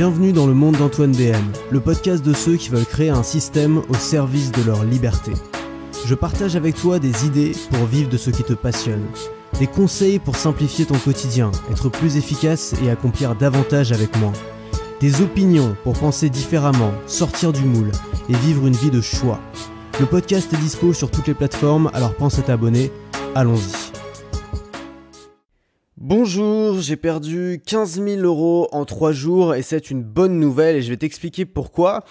Bienvenue dans le monde d'Antoine BM, le podcast de ceux qui veulent créer un système au service de leur liberté. Je partage avec toi des idées pour vivre de ce qui te passionne, des conseils pour simplifier ton quotidien, être plus efficace et accomplir davantage avec moi, des opinions pour penser différemment, sortir du moule et vivre une vie de choix. Le podcast est dispo sur toutes les plateformes, alors pense à t'abonner. Allons-y. Bonjour, j'ai perdu 15 000 euros en 3 jours et c'est une bonne nouvelle et je vais t'expliquer pourquoi.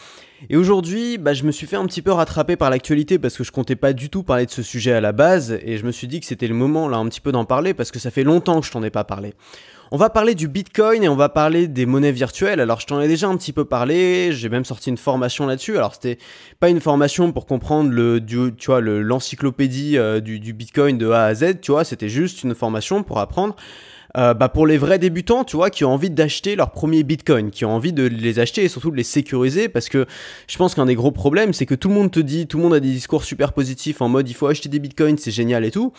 Et aujourd'hui, bah, je me suis fait un petit peu rattraper par l'actualité parce que je comptais pas du tout parler de ce sujet à la base et je me suis dit que c'était le moment là un petit peu d'en parler parce que ça fait longtemps que je t'en ai pas parlé. On va parler du Bitcoin et on va parler des monnaies virtuelles. Alors je t'en ai déjà un petit peu parlé, j'ai même sorti une formation là-dessus. Alors c'était pas une formation pour comprendre le, tu vois, l'encyclopédie euh, du, du Bitcoin de A à Z, tu vois, c'était juste une formation pour apprendre euh, bah pour les vrais débutants, tu vois, qui ont envie d'acheter leur premier Bitcoin, qui ont envie de les acheter et surtout de les sécuriser, parce que je pense qu'un des gros problèmes, c'est que tout le monde te dit, tout le monde a des discours super positifs en mode il faut acheter des Bitcoins, c'est génial et tout,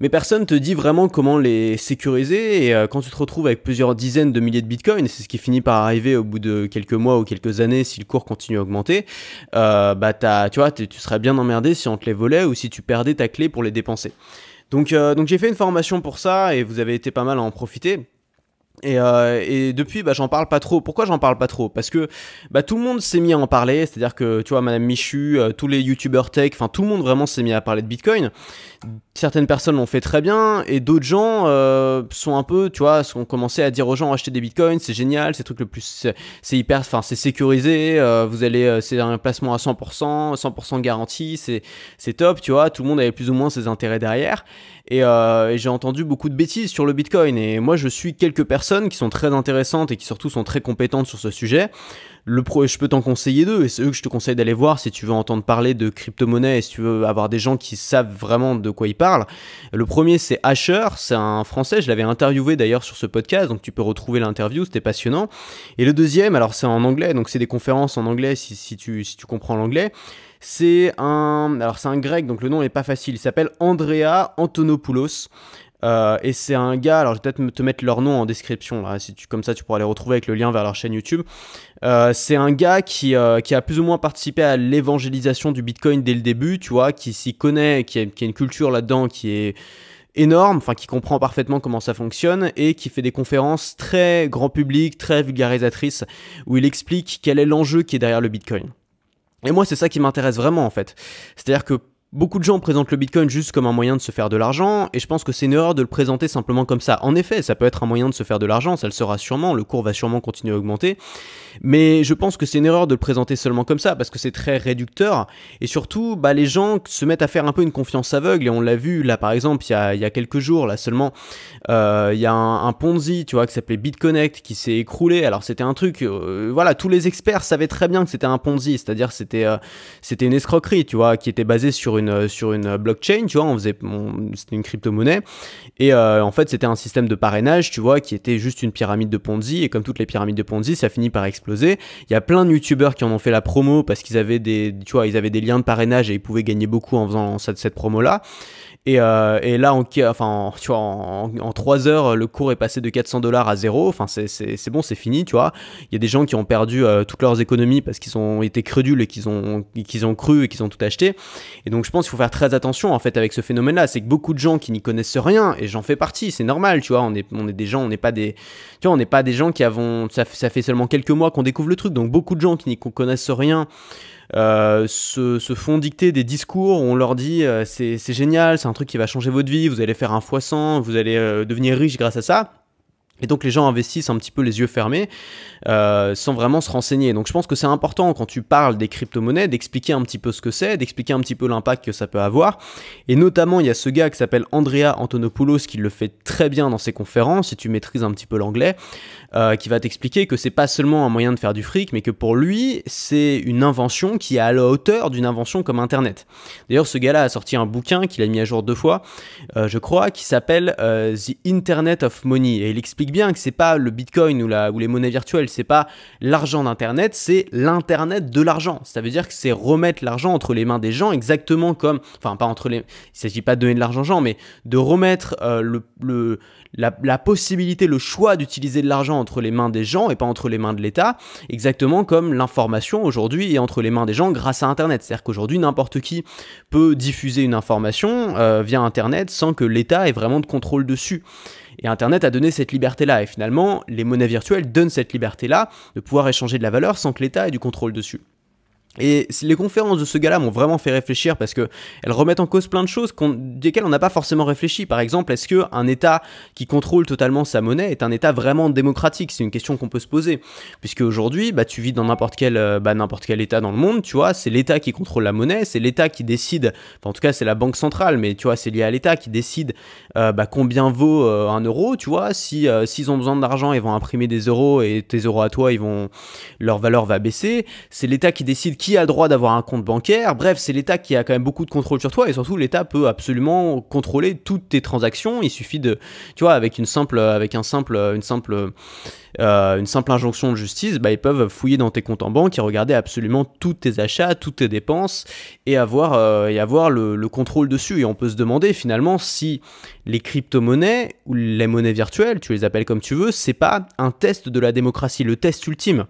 mais personne te dit vraiment comment les sécuriser. Et euh, quand tu te retrouves avec plusieurs dizaines de milliers de Bitcoins, c'est ce qui finit par arriver au bout de quelques mois ou quelques années si le cours continue à augmenter, euh, bah tu vois, tu serais bien emmerdé si on te les volait ou si tu perdais ta clé pour les dépenser. Donc, euh, donc j'ai fait une formation pour ça et vous avez été pas mal à en profiter. Et, euh, et, depuis, bah, j'en parle pas trop. Pourquoi j'en parle pas trop? Parce que bah, tout le monde s'est mis à en parler. C'est-à-dire que, tu vois, Madame Michu, euh, tous les YouTubers tech, enfin tout le monde vraiment s'est mis à parler de Bitcoin. Certaines personnes l'ont fait très bien et d'autres gens euh, sont un peu, tu vois, ont commencé à dire aux gens acheter des Bitcoins, c'est génial, c'est truc le plus, c'est hyper, enfin c'est sécurisé. vous allez, c'est un placement à 100%, 100% garanti, c'est top, tu vois. Tout le monde avait plus ou moins ses intérêts derrière. Et j'ai entendu beaucoup de bêtises sur le Bitcoin. Et moi, je suis quelques personnes qui sont très intéressantes et qui surtout sont très compétentes sur ce sujet. Le pro, je peux t'en conseiller deux, et c'est eux que je te conseille d'aller voir si tu veux entendre parler de crypto-monnaie et si tu veux avoir des gens qui savent vraiment de quoi ils parlent. Le premier, c'est Asher, c'est un français, je l'avais interviewé d'ailleurs sur ce podcast, donc tu peux retrouver l'interview, c'était passionnant. Et le deuxième, alors c'est en anglais, donc c'est des conférences en anglais si, si, tu, si tu comprends l'anglais. C'est un, alors c'est un grec, donc le nom n'est pas facile. Il s'appelle Andrea Antonopoulos. Euh, et c'est un gars, alors je vais peut-être te mettre leur nom en description, là, comme ça tu pourras les retrouver avec le lien vers leur chaîne YouTube. Euh, c'est un gars qui, euh, qui a plus ou moins participé à l'évangélisation du Bitcoin dès le début, tu vois, qui s'y connaît, qui a une culture là-dedans qui est énorme, enfin qui comprend parfaitement comment ça fonctionne et qui fait des conférences très grand public, très vulgarisatrices, où il explique quel est l'enjeu qui est derrière le Bitcoin. Et moi, c'est ça qui m'intéresse vraiment en fait. C'est-à-dire que Beaucoup de gens présentent le Bitcoin juste comme un moyen de se faire de l'argent, et je pense que c'est une erreur de le présenter simplement comme ça. En effet, ça peut être un moyen de se faire de l'argent, ça le sera sûrement, le cours va sûrement continuer à augmenter, mais je pense que c'est une erreur de le présenter seulement comme ça, parce que c'est très réducteur, et surtout, bah, les gens se mettent à faire un peu une confiance aveugle, et on l'a vu là par exemple, il y a, il y a quelques jours, là seulement, euh, il y a un, Ponzi, tu vois, qui s'appelait BitConnect, qui s'est écroulé, alors c'était un truc, euh, voilà, tous les experts savaient très bien que c'était un Ponzi, c'est-à-dire c'était euh, une escroquerie, tu vois, qui était basée sur une, sur une blockchain, tu vois, on faisait, c'était une crypto-monnaie, et euh, en fait c'était un système de parrainage, tu vois, qui était juste une pyramide de Ponzi, et comme toutes les pyramides de Ponzi, ça finit par exploser. Il y a plein de youtubeurs qui en ont fait la promo parce qu'ils avaient des, liens de parrainage et ils pouvaient gagner beaucoup en faisant cette, cette promo-là. Et, euh, et, là, en, enfin, tu vois, en, en, 3 heures, le cours est passé de 400 dollars à zéro. Enfin, c'est bon, c'est fini, tu vois. Il y a des gens qui ont perdu euh, toutes leurs économies parce qu'ils ont été crédules et qu'ils ont, ont cru et qu'ils ont tout acheté. Et donc, je pense qu'il faut faire très attention, en fait, avec ce phénomène-là. C'est que beaucoup de gens qui n'y connaissent rien, et j'en fais partie, c'est normal, tu vois. On est, on est des gens, on n'est pas des, tu vois, on n'est pas des gens qui avons, ça fait seulement quelques mois qu'on découvre le truc. Donc, beaucoup de gens qui n'y connaissent rien, euh, se, font dicter des discours où on leur dit euh, c'est génial, c'est un truc qui va changer votre vie, vous allez faire un fois 100, vous allez euh, devenir riche grâce à ça. Et donc les gens investissent un petit peu les yeux fermés euh, sans vraiment se renseigner. Donc je pense que c'est important quand tu parles des crypto-monnaies d'expliquer un petit peu ce que c'est, d'expliquer un petit peu l'impact que ça peut avoir. Et notamment il y a ce gars qui s'appelle Andrea Antonopoulos qui le fait très bien dans ses conférences, si tu maîtrises un petit peu l'anglais, euh, qui va t'expliquer que c'est pas seulement un moyen de faire du fric, mais que pour lui c'est une invention qui est à la hauteur d'une invention comme Internet. D'ailleurs ce gars-là a sorti un bouquin qu'il a mis à jour deux fois, euh, je crois, qui s'appelle The Internet of Money et il explique bien que c'est pas le Bitcoin ou, la, ou les monnaies virtuelles, c'est pas l'argent d'Internet, c'est l'Internet de l'argent. Ça veut dire que c'est remettre l'argent entre les mains des gens, exactement comme, enfin pas entre les, il s'agit pas de donner de l'argent aux gens, mais de remettre euh, le, le la, possibilité, le choix d'utiliser de l'argent entre les mains des gens et pas entre les mains de l'État, exactement comme l'information aujourd'hui est entre les mains des gens grâce à Internet. C'est-à-dire qu'aujourd'hui, n'importe qui peut diffuser une information euh, via Internet sans que l'État ait vraiment de contrôle dessus. Et Internet a donné cette liberté-là. Et finalement, les monnaies virtuelles donnent cette liberté-là de pouvoir échanger de la valeur sans que l'État ait du contrôle dessus. Et les conférences de ce gars-là m'ont vraiment fait réfléchir parce que elles remettent en cause plein de choses desquelles on n'a pas forcément réfléchi. Par exemple, est-ce qu'un État qui contrôle totalement sa monnaie est un État vraiment démocratique? C'est une question qu'on peut se poser. Puisque aujourd'hui, bah, tu vis dans n'importe quel, euh, bah, quel État dans le monde, tu vois, c'est l'État qui contrôle la monnaie, c'est l'État qui décide, en tout cas c'est la banque centrale, mais tu vois, c'est lié à l'État qui décide euh, bah, combien vaut euh, un euro, tu vois. Si s'ils ont besoin d'argent, ils vont imprimer des euros et tes euros à toi, ils vont, leur valeur va baisser. C'est l'État qui décide qui a le droit d'avoir un compte bancaire. Bref, c'est l'État qui a quand même beaucoup de contrôle sur toi et surtout l'État peut absolument contrôler toutes tes transactions. Il suffit de, tu vois, avec une simple, avec un simple, une simple euh, une simple injonction de justice, bah, ils peuvent fouiller dans tes comptes en banque et regarder absolument tous tes achats, toutes tes dépenses et avoir, euh, avoir le, le, contrôle dessus. Et on peut se demander finalement si les crypto-monnaies ou les monnaies virtuelles, tu les appelles comme tu veux, c'est pas un test de la démocratie, le test ultime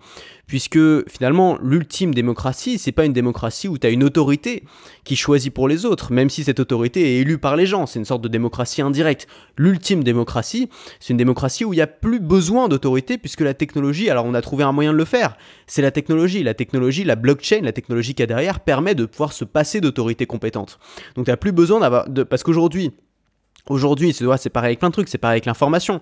puisque finalement l'ultime démocratie, c'est pas une démocratie où tu as une autorité qui choisit pour les autres, même si cette autorité est élue par les gens, c'est une sorte de démocratie indirecte. L'ultime démocratie, c'est une démocratie où il n'y a plus besoin d'autorité puisque la technologie, alors on a trouvé un moyen de le faire, c'est la technologie, la technologie, la blockchain, la technologie qui a derrière permet de pouvoir se passer d'autorité compétente. Donc tu n'as plus besoin d'avoir parce qu'aujourd'hui Aujourd'hui, c'est pareil avec plein de trucs, c'est pareil avec l'information.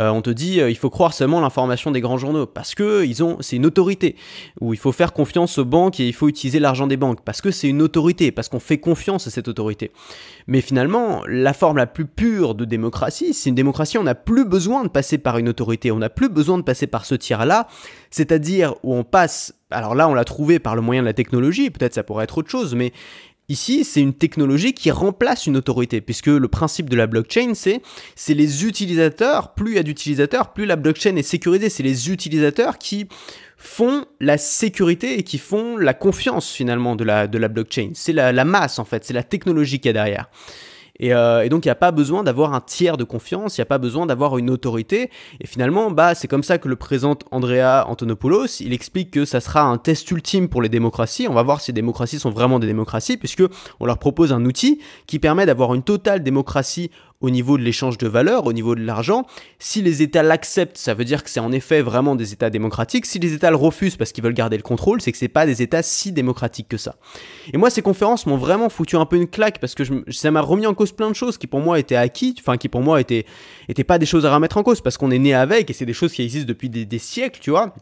Euh, on te dit, euh, il faut croire seulement l'information des grands journaux parce que ils ont, c'est une autorité. Ou il faut faire confiance aux banques et il faut utiliser l'argent des banques parce que c'est une autorité, parce qu'on fait confiance à cette autorité. Mais finalement, la forme la plus pure de démocratie, c'est une démocratie. On n'a plus besoin de passer par une autorité, on n'a plus besoin de passer par ce tiers-là, c'est-à-dire où on passe. Alors là, on l'a trouvé par le moyen de la technologie. Peut-être ça pourrait être autre chose, mais Ici, c'est une technologie qui remplace une autorité, puisque le principe de la blockchain, c'est c'est les utilisateurs, plus il y a d'utilisateurs, plus la blockchain est sécurisée. C'est les utilisateurs qui font la sécurité et qui font la confiance finalement de la, de la blockchain. C'est la, la masse en fait, c'est la technologie qu'il y a derrière. Euh, et, donc, il n'y a pas besoin d'avoir un tiers de confiance, il n'y a pas besoin d'avoir une autorité. Et finalement, bah, c'est comme ça que le présente Andrea Antonopoulos. Il explique que ça sera un test ultime pour les démocraties. On va voir si les démocraties sont vraiment des démocraties, puisque on leur propose un outil qui permet d'avoir une totale démocratie au niveau de l'échange de valeurs, au niveau de l'argent. Si les États l'acceptent, ça veut dire que c'est en effet vraiment des États démocratiques. Si les États le refusent parce qu'ils veulent garder le contrôle, c'est que c'est pas des États si démocratiques que ça. Et moi, ces conférences m'ont vraiment foutu un peu une claque parce que ça m'a remis en cause plein de choses qui pour moi étaient acquis, enfin qui pour moi étaient, étaient pas des choses à remettre en cause parce qu'on est né avec et c'est des choses qui existent depuis des siècles, tu vois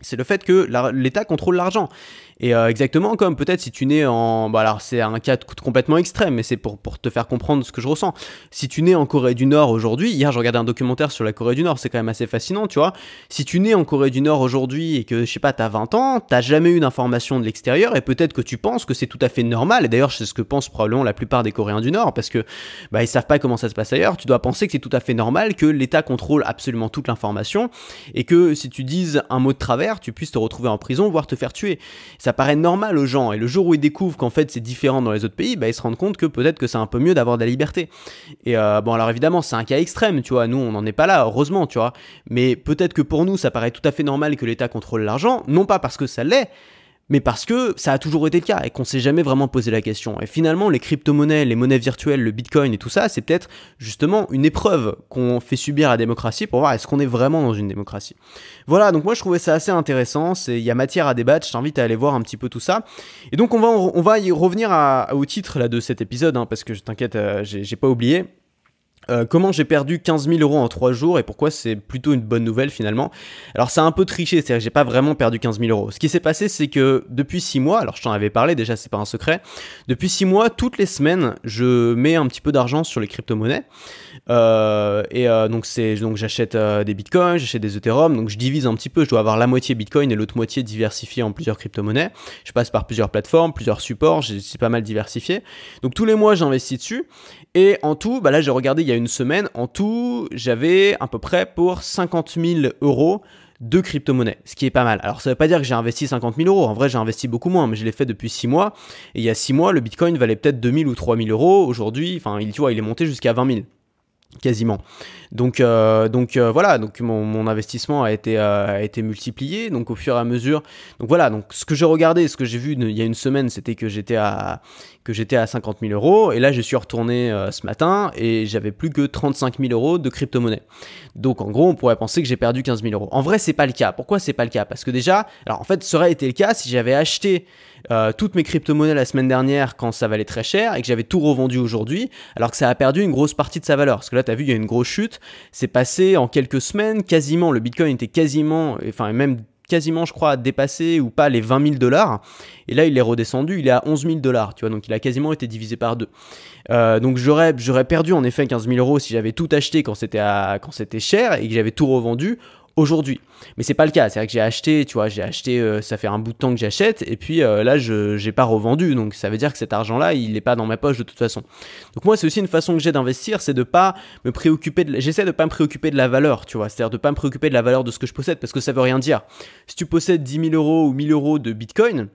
c'est le fait que l'État contrôle l'argent. Et euh, exactement comme peut-être si tu nais en... Bah alors c'est un cas complètement extrême, mais c'est pour, te faire comprendre ce que je ressens. Si tu nais en Corée du Nord aujourd'hui, hier je regardais un documentaire sur la Corée du Nord, c'est quand même assez fascinant, tu vois. Si tu nais en Corée du Nord aujourd'hui et que, je sais pas, t'as 20 ans, t'as jamais eu d'informations de l'extérieur et peut-être que tu penses que c'est tout à fait normal, et d'ailleurs c'est ce que pensent probablement la plupart des Coréens du Nord, parce que bah, ils savent pas comment ça se passe ailleurs, tu dois penser que c'est tout à fait normal que l'État contrôle absolument toute l'information et que si tu dises un mot de travers, tu puisses te retrouver en prison, voire te faire tuer. Paraît normal aux gens, et le jour où ils découvrent qu'en fait c'est différent dans les autres pays, bah, ils se rendent compte que peut-être que c'est un peu mieux d'avoir de la liberté. Et euh, bon, alors évidemment, c'est un cas extrême, tu vois, nous on n'en est pas là, heureusement, tu vois, mais peut-être que pour nous ça paraît tout à fait normal que l'État contrôle l'argent, non pas parce que ça l'est, mais parce que ça a toujours été le cas et qu'on s'est jamais vraiment posé la question. Et finalement, les crypto-monnaies, les monnaies virtuelles, le bitcoin et tout ça, c'est peut-être justement une épreuve qu'on fait subir à la démocratie pour voir est-ce qu'on est vraiment dans une démocratie. Voilà, donc moi je trouvais ça assez intéressant, il y a matière à débattre, je t'invite à aller voir un petit peu tout ça. Et donc on va, y revenir au titre de cet épisode, hein, parce que je t'inquiète, euh, j'ai pas oublié. Euh, comment j'ai perdu 15 000 euros en 3 jours et pourquoi c'est plutôt une bonne nouvelle finalement? Alors c'est un peu triché, c'est-à-dire que j'ai pas vraiment perdu 15 000 euros. Ce qui s'est passé c'est que depuis 6 mois, alors je t'en avais parlé déjà c'est pas un secret, depuis 6 mois toutes les semaines je mets un petit peu d'argent sur les crypto-monnaies. Euh, et euh, donc c'est donc j'achète des bitcoins, j'achète des ethereum, donc je divise un petit peu, je dois avoir la moitié bitcoin et l'autre moitié diversifiée en plusieurs crypto-monnaies. Je passe par plusieurs plateformes, plusieurs supports, c'est pas mal diversifié. Donc tous les mois j'investis dessus et en tout, bah là j'ai regardé il y a une semaine, en tout, j'avais à peu près pour 50 000 euros de crypto-monnaies, ce qui est pas mal. Alors ça veut pas dire que j'ai investi 50 000 euros, en vrai j'ai investi beaucoup moins, mais je l'ai fait depuis 6 mois, et il y a 6 mois, le Bitcoin valait peut-être 2 000 ou 3 000 euros, aujourd'hui, enfin, tu vois, il est monté jusqu'à 20 000 quasiment. Donc, euh, donc euh, voilà, donc mon, investissement a été, euh, a été multiplié, donc au fur et à mesure. Donc voilà, donc ce que j'ai regardé, ce que j'ai vu il y a une semaine, c'était que j'étais à que j'étais à 50 000 euros, et là je suis retourné ce matin et j'avais plus que 35 000 euros de crypto-monnaie. Donc en gros, on pourrait penser que j'ai perdu 15 000 euros. En vrai, c'est pas le cas. Pourquoi c'est pas le cas? Parce que déjà, alors en fait, ça aurait été le cas si j'avais acheté toutes mes crypto-monnaies la semaine dernière quand ça valait très cher et que j'avais tout revendu aujourd'hui, alors que ça a perdu une grosse partie de sa valeur. Parce que là, tu as vu, il y a une grosse chute. C'est passé en quelques semaines, quasiment, le Bitcoin était quasiment, enfin même quasiment, je crois, dépassé ou pas les 20 000 dollars. Et là, il est redescendu, il est à 11 000 dollars, tu vois, donc il a quasiment été divisé par deux. Euh, donc j'aurais, perdu en effet 15 000 euros si j'avais tout acheté quand c'était cher et que j'avais tout revendu aujourd'hui. Mais c'est pas le cas. C'est vrai que j'ai acheté, tu vois, j'ai acheté, euh, ça fait un bout de temps que j'achète, et puis euh, là, je n'ai pas revendu. Donc ça veut dire que cet argent-là, il n'est pas dans ma poche de toute façon. Donc moi, c'est aussi une façon que j'ai d'investir, c'est de pas me préoccuper de. J'essaie de pas me préoccuper de la valeur, tu vois. C'est-à-dire de pas me préoccuper de la valeur de ce que je possède, parce que ça veut rien dire. Si tu possèdes 10 000 euros ou 1000 euros de Bitcoin,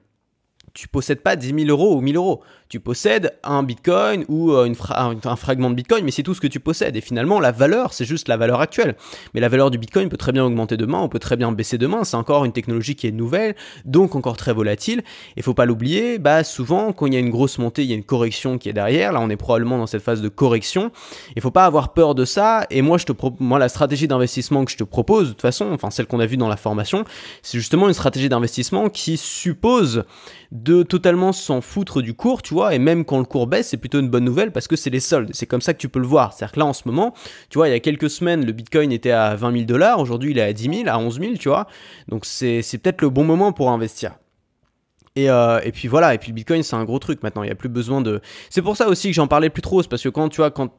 tu possèdes pas 10 000 euros ou 1000 euros. Tu possèdes un bitcoin ou euh, un, fragment de bitcoin, mais c'est tout ce que tu possèdes. Et finalement, la valeur, c'est juste la valeur actuelle. Mais la valeur du bitcoin peut très bien augmenter demain, on peut très bien baisser demain. C'est encore une technologie qui est nouvelle, donc encore très volatile. Et faut pas l'oublier, bah, souvent, quand il y a une grosse montée, il y a une correction qui est derrière. Là, on est probablement dans cette phase de correction. Il faut pas avoir peur de ça. Et moi, je te moi, la stratégie d'investissement que je te propose, de toute façon, enfin, celle qu'on a vue dans la formation, c'est justement une stratégie d'investissement qui suppose totalement s'en foutre du cours, tu vois, et même quand le cours baisse, c'est plutôt une bonne nouvelle parce que c'est les soldes. C'est comme ça que tu peux le voir. C'est-à-dire que là, en ce moment, tu vois, il y a quelques semaines, le Bitcoin était à 20 000 dollars, aujourd'hui il est à 10 000, à 11 000, tu vois. Donc c'est peut-être le bon moment pour investir. Et, euh, et, puis voilà, et puis le Bitcoin c'est un gros truc maintenant, il n'y a plus besoin de... C'est pour ça aussi que j'en parlais plus trop, c'est parce que quand tu vois, quand...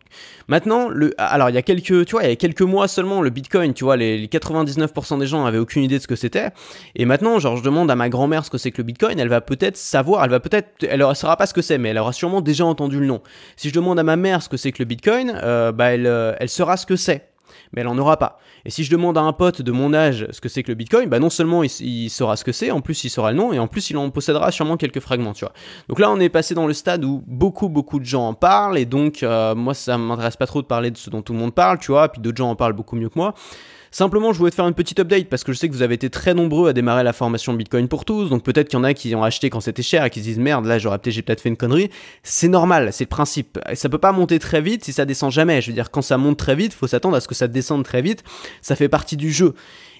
Maintenant, le... alors il y a quelques, tu vois, il y a quelques mois seulement, le Bitcoin, tu vois, les, 99% des gens avaient aucune idée de ce que c'était. Et maintenant, genre, je demande à ma grand-mère ce que c'est que le Bitcoin, elle va peut-être savoir, elle va peut-être, elle ne saura pas ce que c'est, mais elle aura sûrement déjà entendu le nom. Si je demande à ma mère ce que c'est que le Bitcoin, euh, bah elle, euh, elle saura ce que c'est mais elle en aura pas. Et si je demande à un pote de mon âge ce que c'est que le Bitcoin, bah non seulement il, saura ce que c'est, en plus il saura le nom, et en plus il en possédera sûrement quelques fragments, tu vois. Donc là on est passé dans le stade où beaucoup beaucoup de gens en parlent, et donc euh, moi ça m'intéresse pas trop de parler de ce dont tout le monde parle, tu vois, puis d'autres gens en parlent beaucoup mieux que moi. Simplement, je voulais te faire une petite update parce que je sais que vous avez été très nombreux à démarrer la formation Bitcoin pour tous. Donc peut-être qu'il y en a qui ont acheté quand c'était cher et qui se disent merde, là j'aurais peut-être j'ai peut-être fait une connerie. C'est normal, c'est le principe. Ça peut pas monter très vite si ça descend jamais. Je veux dire, quand ça monte très vite, faut s'attendre à ce que ça descende très vite. Ça fait partie du jeu.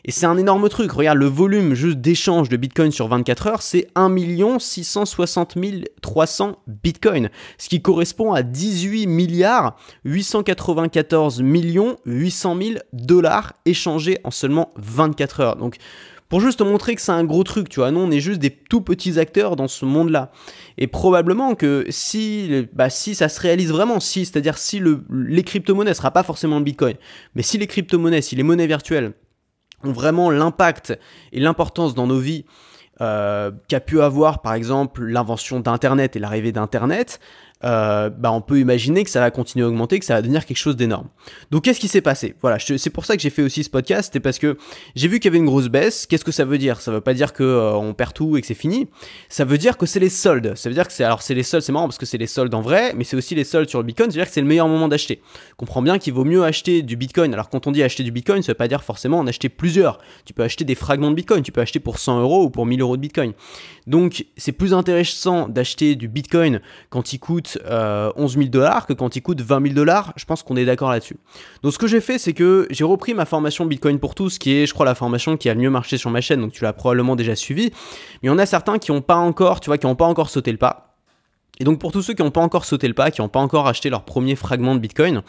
Et c'est un énorme truc. Regarde, le volume juste d'échange de Bitcoin sur 24 heures, c'est 1 660 300 Bitcoin, ce qui correspond à 18 milliards 894 millions 800 000 dollars échangés en seulement 24 heures. Donc, pour juste te montrer que c'est un gros truc, tu vois. Nous, on est juste des tout petits acteurs dans ce monde-là. Et probablement que si, bah, si ça se réalise vraiment, si, c'est-à-dire si le, les crypto-monnaies ne sera pas forcément le Bitcoin, mais si les crypto-monnaies, si les monnaies virtuelles ont vraiment l'impact et l'importance dans nos vies euh, qu'a pu avoir par exemple l'invention d'Internet et l'arrivée d'Internet, euh, bah on peut imaginer que ça va continuer à augmenter, que ça va devenir quelque chose d'énorme. Donc qu'est-ce qui s'est passé? Voilà, c'est pour ça que j'ai fait aussi ce podcast, c'était parce que j'ai vu qu'il y avait une grosse baisse. Qu'est-ce que ça veut dire? Ça veut pas dire que euh, on perd tout et que c'est fini. Ça veut dire que c'est les soldes. Ça veut dire que c'est alors c'est les soldes, c'est marrant parce que c'est les soldes en vrai, mais c'est aussi les soldes sur le Bitcoin. Ça veut dire que c'est le meilleur moment d'acheter. Comprends bien qu'il vaut mieux acheter du Bitcoin. Alors quand on dit acheter du Bitcoin, ça veut pas dire forcément en acheter plusieurs. Tu peux acheter des fragments de Bitcoin. Tu peux acheter pour 100 euros ou pour 1000 euros de Bitcoin. Donc c'est plus intéressant d'acheter du Bitcoin quand il coûte 11 euh, 000 dollars que quand il coûte 20 000 dollars. Je pense qu'on est d'accord là-dessus. Donc ce que j'ai fait, c'est que j'ai repris ma formation Bitcoin pour tous, qui est, je crois, la formation qui a le mieux marché sur ma chaîne. Donc tu l'as probablement déjà suivi. Mais il y en a certains qui n'ont pas encore, tu vois, qui n'ont pas encore sauté le pas. Et donc pour tous ceux qui n'ont pas encore sauté le pas, qui n'ont pas encore acheté leur premier fragment de Bitcoin,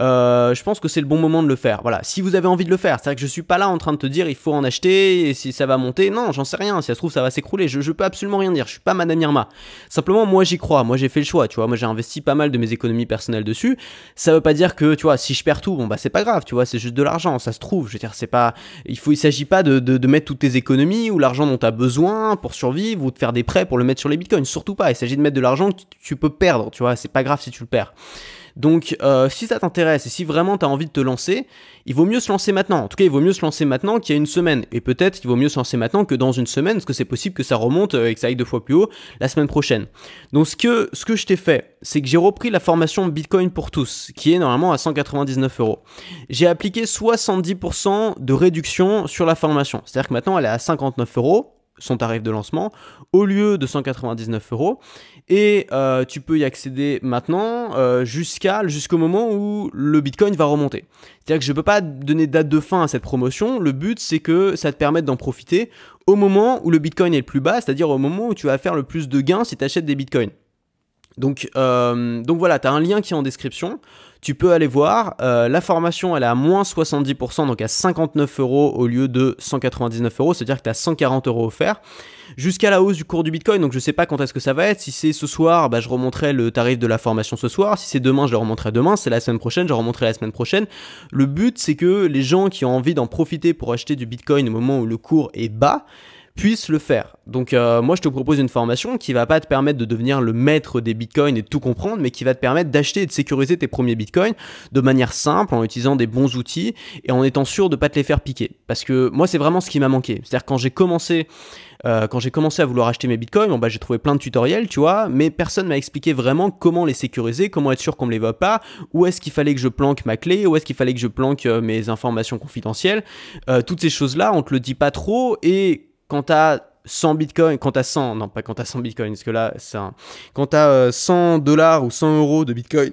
euh, je pense que c'est le bon moment de le faire. Voilà, si vous avez envie de le faire, c'est vrai que je suis pas là en train de te dire il faut en acheter et si ça va monter. Non, j'en sais rien. Si ça se trouve, ça va s'écrouler. Je, je peux absolument rien dire. Je suis pas Madame Irma. Simplement, moi j'y crois. Moi j'ai fait le choix. Tu vois, moi j'ai investi pas mal de mes économies personnelles dessus. Ça veut pas dire que tu vois, si je perds tout, bon bah c'est pas grave. Tu vois, c'est juste de l'argent. Ça se trouve. Je veux dire, c'est pas. Il faut, il s'agit pas de, de, mettre toutes tes économies ou l'argent dont tu as besoin pour survivre ou de faire des prêts pour le mettre sur les bitcoins. Surtout pas. Il s'agit de mettre de l'argent que tu peux perdre. Tu vois, c'est pas grave si tu le perds. Donc euh, si ça t'intéresse et si vraiment tu as envie de te lancer, il vaut mieux se lancer maintenant. En tout cas, il vaut mieux se lancer maintenant qu'il y a une semaine. Et peut-être qu'il vaut mieux se lancer maintenant que dans une semaine, parce que c'est possible que ça remonte euh, et que ça aille deux fois plus haut la semaine prochaine. Donc ce que, ce que je t'ai fait, c'est que j'ai repris la formation Bitcoin pour tous, qui est normalement à 199 euros. J'ai appliqué 70% de réduction sur la formation. C'est-à-dire que maintenant elle est à 59 euros son tarif de lancement au lieu de 199 euros et euh, tu peux y accéder maintenant euh, jusqu'à jusqu'au moment où le Bitcoin va remonter. C'est-à-dire que je ne peux pas donner date de fin à cette promotion. Le but c'est que ça te permette d'en profiter au moment où le Bitcoin est le plus bas, c'est-à-dire au moment où tu vas faire le plus de gains si tu achètes des Bitcoins. Donc, euh, donc voilà, tu as un lien qui est en description tu peux aller voir. Euh, la formation, elle est à moins 70%, donc à 59 euros au lieu de 199 euros, c'est-à-dire que tu as 140 euros offerts. Jusqu'à la hausse du cours du Bitcoin, donc je sais pas quand est-ce que ça va être. Si c'est ce soir, bah, je remonterai le tarif de la formation ce soir. Si c'est demain, je le remonterai demain. C'est la semaine prochaine, je remonterai la semaine prochaine. Le but, c'est que les gens qui ont envie d'en profiter pour acheter du Bitcoin au moment où le cours est bas, puissent le faire. Donc euh, moi je te propose une formation qui va pas te permettre de devenir le maître des bitcoins et de tout comprendre, mais qui va te permettre d'acheter et de sécuriser tes premiers bitcoins de manière simple, en utilisant des bons outils et en étant sûr de pas te les faire piquer. Parce que moi c'est vraiment ce qui m'a manqué. C'est-à-dire quand j'ai commencé euh, quand j'ai commencé à vouloir acheter mes bitcoins, bah, j'ai trouvé plein de tutoriels, tu vois, mais personne m'a expliqué vraiment comment les sécuriser, comment être sûr qu'on ne les voit pas, où est-ce qu'il fallait que je planque ma clé, où est-ce qu'il fallait que je planque euh, mes informations confidentielles. toutes ces choses-là, on te le dit pas trop et quand tu as 100 bitcoins, quand tu as 100, non pas quand tu as 100 bitcoins, parce que là, c'est un, quand tu as 100 dollars ou 100 euros de bitcoin,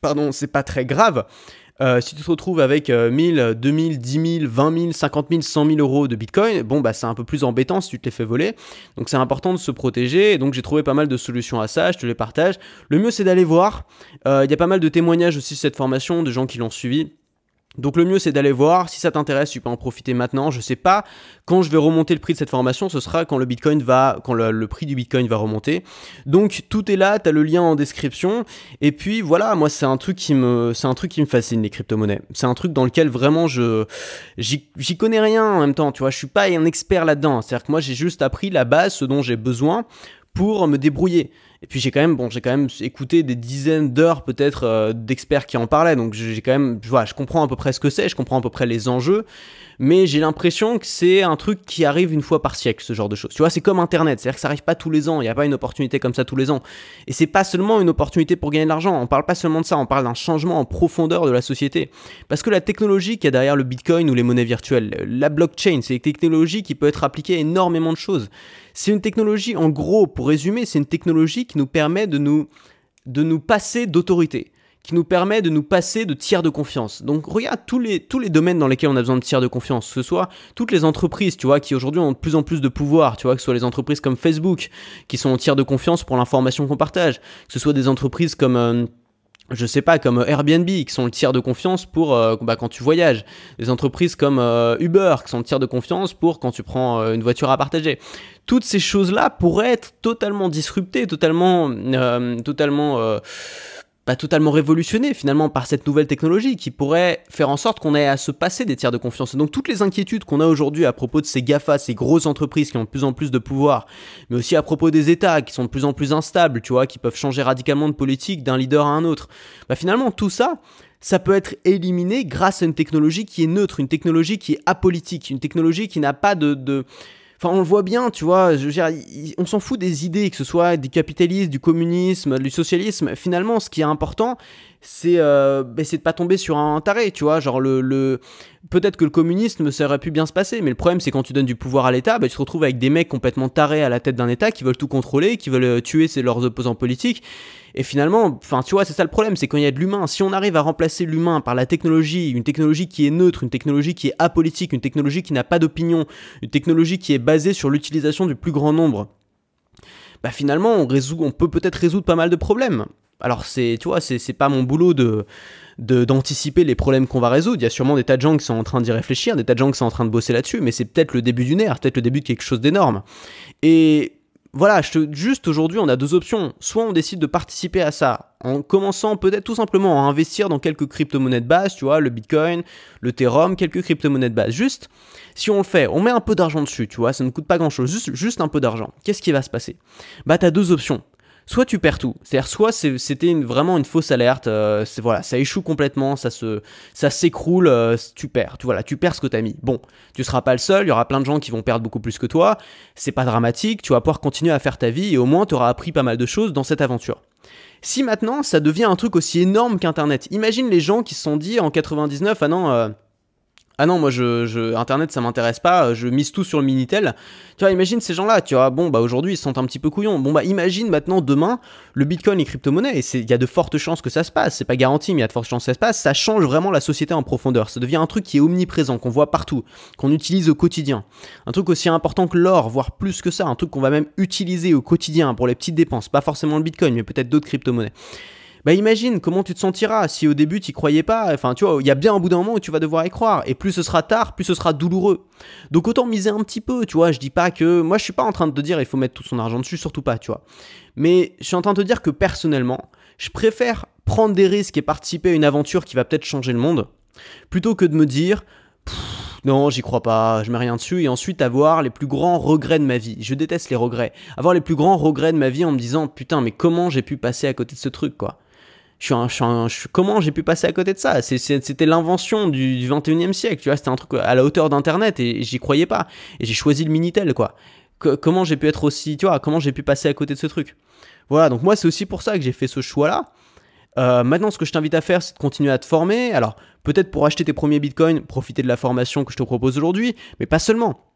pardon, c'est pas très grave. Euh, si tu te retrouves avec 1000, 2000, 10 000, 20 000, 50 000, 100 000 euros de bitcoin, bon, bah, c'est un peu plus embêtant si tu te les fais voler. Donc, c'est important de se protéger. Et donc, j'ai trouvé pas mal de solutions à ça. Je te les partage. Le mieux, c'est d'aller voir. Euh, il y a pas mal de témoignages aussi de cette formation, de gens qui l'ont suivi. Donc le mieux c'est d'aller voir, si ça t'intéresse, tu peux en profiter maintenant. Je sais pas quand je vais remonter le prix de cette formation, ce sera quand le Bitcoin va quand le, prix du Bitcoin va remonter. Donc tout est là, tu as le lien en description et puis voilà, moi c'est un truc qui me c'est un truc qui me fascine les crypto-monnaies. C'est un truc dans lequel vraiment je j'y connais rien en même temps, tu vois, je suis pas un expert là-dedans. C'est-à-dire que moi j'ai juste appris la base, ce dont j'ai besoin pour me débrouiller. Et puis j'ai quand même, bon, j'ai quand même écouté des dizaines d'heures peut-être euh, d'experts qui en parlaient, donc j'ai quand même, vois, je comprends à peu près ce que c'est, je comprends à peu près les enjeux, mais j'ai l'impression que c'est un truc qui arrive une fois par siècle, ce genre de choses. Tu vois, c'est comme Internet, c'est-à-dire que ça arrive pas tous les ans, il n'y a pas une opportunité comme ça tous les ans. Et c'est pas seulement une opportunité pour gagner de l'argent, on parle pas seulement de ça, on parle d'un changement en profondeur de la société. Parce que la technologie qui est derrière le Bitcoin ou les monnaies virtuelles, la blockchain, c'est une technologie qui peut être appliquée à énormément de choses. C'est une technologie, en gros, pour résumer, c'est une technologie qui nous permet de nous, de nous passer d'autorité, qui nous permet de nous passer de tiers de confiance. Donc regarde tous les, tous les domaines dans lesquels on a besoin de tiers de confiance, que ce soit toutes les entreprises, tu vois, qui aujourd'hui ont de plus en plus de pouvoir, tu vois, que ce soit les entreprises comme Facebook, qui sont en tiers de confiance pour l'information qu'on partage, que ce soit des entreprises comme... Euh, je sais pas, comme Airbnb, qui sont le tiers de confiance pour euh, bah, quand tu voyages. Des entreprises comme euh, Uber, qui sont le tiers de confiance pour quand tu prends euh, une voiture à partager. Toutes ces choses-là pourraient être totalement disruptées, totalement, totalement pas totalement révolutionné finalement par cette nouvelle technologie qui pourrait faire en sorte qu'on ait à se passer des tiers de confiance. Donc toutes les inquiétudes qu'on a aujourd'hui à propos de ces GAFA, ces grosses entreprises qui ont de plus en plus de pouvoir, mais aussi à propos des États qui sont de plus en plus instables, tu vois, qui peuvent changer radicalement de politique d'un leader à un autre, bah finalement tout ça, ça peut être éliminé grâce à une technologie qui est neutre, une technologie qui est apolitique, une technologie qui n'a pas de Enfin, on le voit bien, tu vois, je veux dire, on s'en fout des idées, que ce soit du capitalisme, du communisme, du socialisme. Finalement, ce qui est important, c'est euh, bah, de pas tomber sur un taré, tu vois. Genre, le, le... peut-être que le communisme, ça aurait pu bien se passer, mais le problème, c'est quand tu donnes du pouvoir à l'État, bah, tu te retrouves avec des mecs complètement tarés à la tête d'un État qui veulent tout contrôler, qui veulent euh, tuer leurs opposants politiques. Et finalement, enfin, tu vois, c'est ça le problème, c'est quand il y a de l'humain. Si on arrive à remplacer l'humain par la technologie, une technologie qui est neutre, une technologie qui est apolitique, une technologie qui n'a pas d'opinion, une technologie qui est basée sur l'utilisation du plus grand nombre, bah finalement, on, peut peut-être résoudre pas mal de problèmes. Alors c'est, tu vois, c'est pas mon boulot de d'anticiper les problèmes qu'on va résoudre. Il y a sûrement des tas de gens qui sont en train d'y réfléchir, des tas de gens qui sont en train de bosser là-dessus, mais c'est peut-être le début d'une ère, peut-être le début de quelque chose d'énorme. Et voilà, je juste aujourd'hui, on a deux options. Soit on décide de participer à ça en commençant peut-être tout simplement à investir dans quelques crypto-monnaies de base, tu vois, le Bitcoin, le Ethereum, quelques crypto-monnaies de base. Juste, si on le fait, on met un peu d'argent dessus, tu vois, ça ne coûte pas grand-chose, juste, juste un peu d'argent. Qu'est-ce qui va se passer? Bah, tu as deux options. Soit tu perds tout. C'est-à-dire, soit c'était vraiment une fausse alerte, euh, voilà, ça échoue complètement, ça se, ça s'écroule, euh, tu perds. Tu, voilà, tu perds ce que tu as mis. Bon, tu seras pas le seul, il y aura plein de gens qui vont perdre beaucoup plus que toi. C'est pas dramatique, tu vas pouvoir continuer à faire ta vie et au moins tu auras appris pas mal de choses dans cette aventure. Si maintenant ça devient un truc aussi énorme qu'Internet, imagine les gens qui se sont dit en 99, ah non, euh, ah non, moi, je, Internet, ça m'intéresse pas, je mise tout sur le Minitel. Tu vois, imagine ces gens-là, tu vois, bon, bah aujourd'hui, ils se sentent un petit peu couillons. Bon, bah imagine maintenant, demain, le Bitcoin et crypto-monnaie, et il y a de fortes chances que ça se passe, c'est pas garanti, mais il y a de fortes chances que ça se passe, ça change vraiment la société en profondeur. Ça devient un truc qui est omniprésent, qu'on voit partout, qu'on utilise au quotidien. Un truc aussi important que l'or, voire plus que ça, un truc qu'on va même utiliser au quotidien pour les petites dépenses, pas forcément le Bitcoin, mais peut-être d'autres crypto-monnaies bah imagine comment tu te sentiras si au début tu croyais pas? Enfin, tu vois, il y a bien un bout d'un moment où tu vas devoir y croire. Et plus ce sera tard, plus ce sera douloureux. Donc autant miser un petit peu, tu vois. Je dis pas que. Moi, je suis pas en train de te dire il faut mettre tout son argent dessus, surtout pas, tu vois. Mais je suis en train de te dire que personnellement, je préfère prendre des risques et participer à une aventure qui va peut-être changer le monde, plutôt que de me dire. Non, j'y crois pas, je mets rien dessus, et ensuite avoir les plus grands regrets de ma vie. Je déteste les regrets. Avoir les plus grands regrets de ma vie en me disant putain, mais comment j'ai pu passer à côté de ce truc, quoi? Comment j'ai pu passer à côté de ça? C'était l'invention du, 21e siècle, tu vois, c'était un truc à la hauteur d'Internet et, j'y croyais pas. Et j'ai choisi le Minitel, quoi. comment j'ai pu être aussi, tu vois, comment j'ai pu passer à côté de ce truc? Voilà, donc moi c'est aussi pour ça que j'ai fait ce choix-là. Euh, maintenant, ce que je t'invite à faire, c'est de continuer à te former. Alors, peut-être pour acheter tes premiers bitcoins, profiter de la formation que je te propose aujourd'hui, mais pas seulement.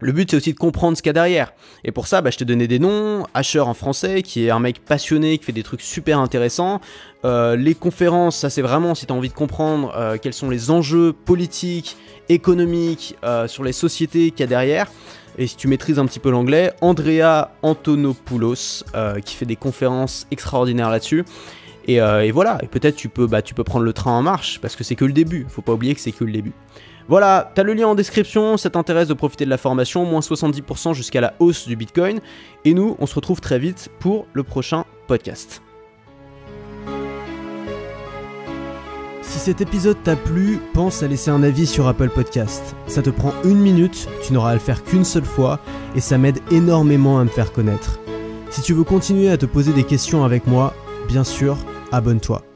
Le but, c'est aussi de comprendre ce qu'il y a derrière. Et pour ça, bah, je t'ai donné des noms. Asher en français, qui est un mec passionné, qui fait des trucs super intéressants. Euh, les conférences, ça c'est vraiment si tu as envie de comprendre euh, quels sont les enjeux politiques, économiques, euh, sur les sociétés qu'il y a derrière. Et si tu maîtrises un petit peu l'anglais, Andrea Antonopoulos, qui fait des conférences extraordinaires là-dessus. Et, voilà, et peut-être tu peux, bah, tu peux prendre le train en marche, parce que c'est que le début. Faut pas oublier que c'est que le début. Voilà, t'as le lien en description, ça t'intéresse de profiter de la formation, moins 70% jusqu'à la hausse du Bitcoin. Et nous, on se retrouve très vite pour le prochain podcast. Si cet épisode t'a plu, pense à laisser un avis sur Apple Podcast. Ça te prend une minute, tu n'auras à le faire qu'une seule fois, et ça m'aide énormément à me faire connaître. Si tu veux continuer à te poser des questions avec moi, bien sûr, abonne-toi.